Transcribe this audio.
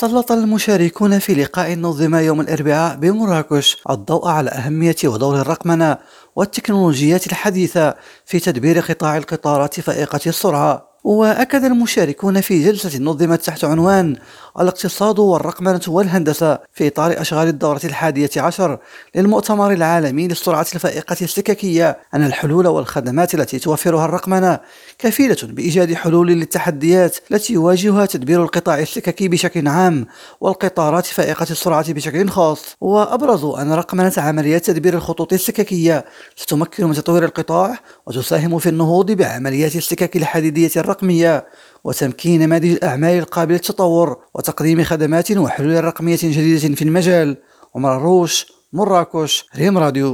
سلط المشاركون في لقاء نظم يوم الأربعاء بمراكش الضوء على أهمية ودور الرقمنة والتكنولوجيات الحديثة في تدبير قطاع القطارات فائقة السرعة. وأكد المشاركون في جلسة نظمت تحت عنوان الاقتصاد والرقمنة والهندسة في إطار أشغال الدورة الحادية عشر للمؤتمر العالمي للسرعة الفائقة السككية أن الحلول والخدمات التي توفرها الرقمنة كفيلة بإيجاد حلول للتحديات التي يواجهها تدبير القطاع السككي بشكل عام والقطارات فائقة السرعة بشكل خاص. وأبرزوا أن رقمنة عمليات تدبير الخطوط السككية ستمكن من تطوير القطاع وتساهم في النهوض بعمليات السكك الحديدية الرقمية وتمكين نماذج الأعمال القابلة للتطور وتقديم خدمات وحلول رقمية جديدة في المجال. عمر الروش مراكش ريم راديو.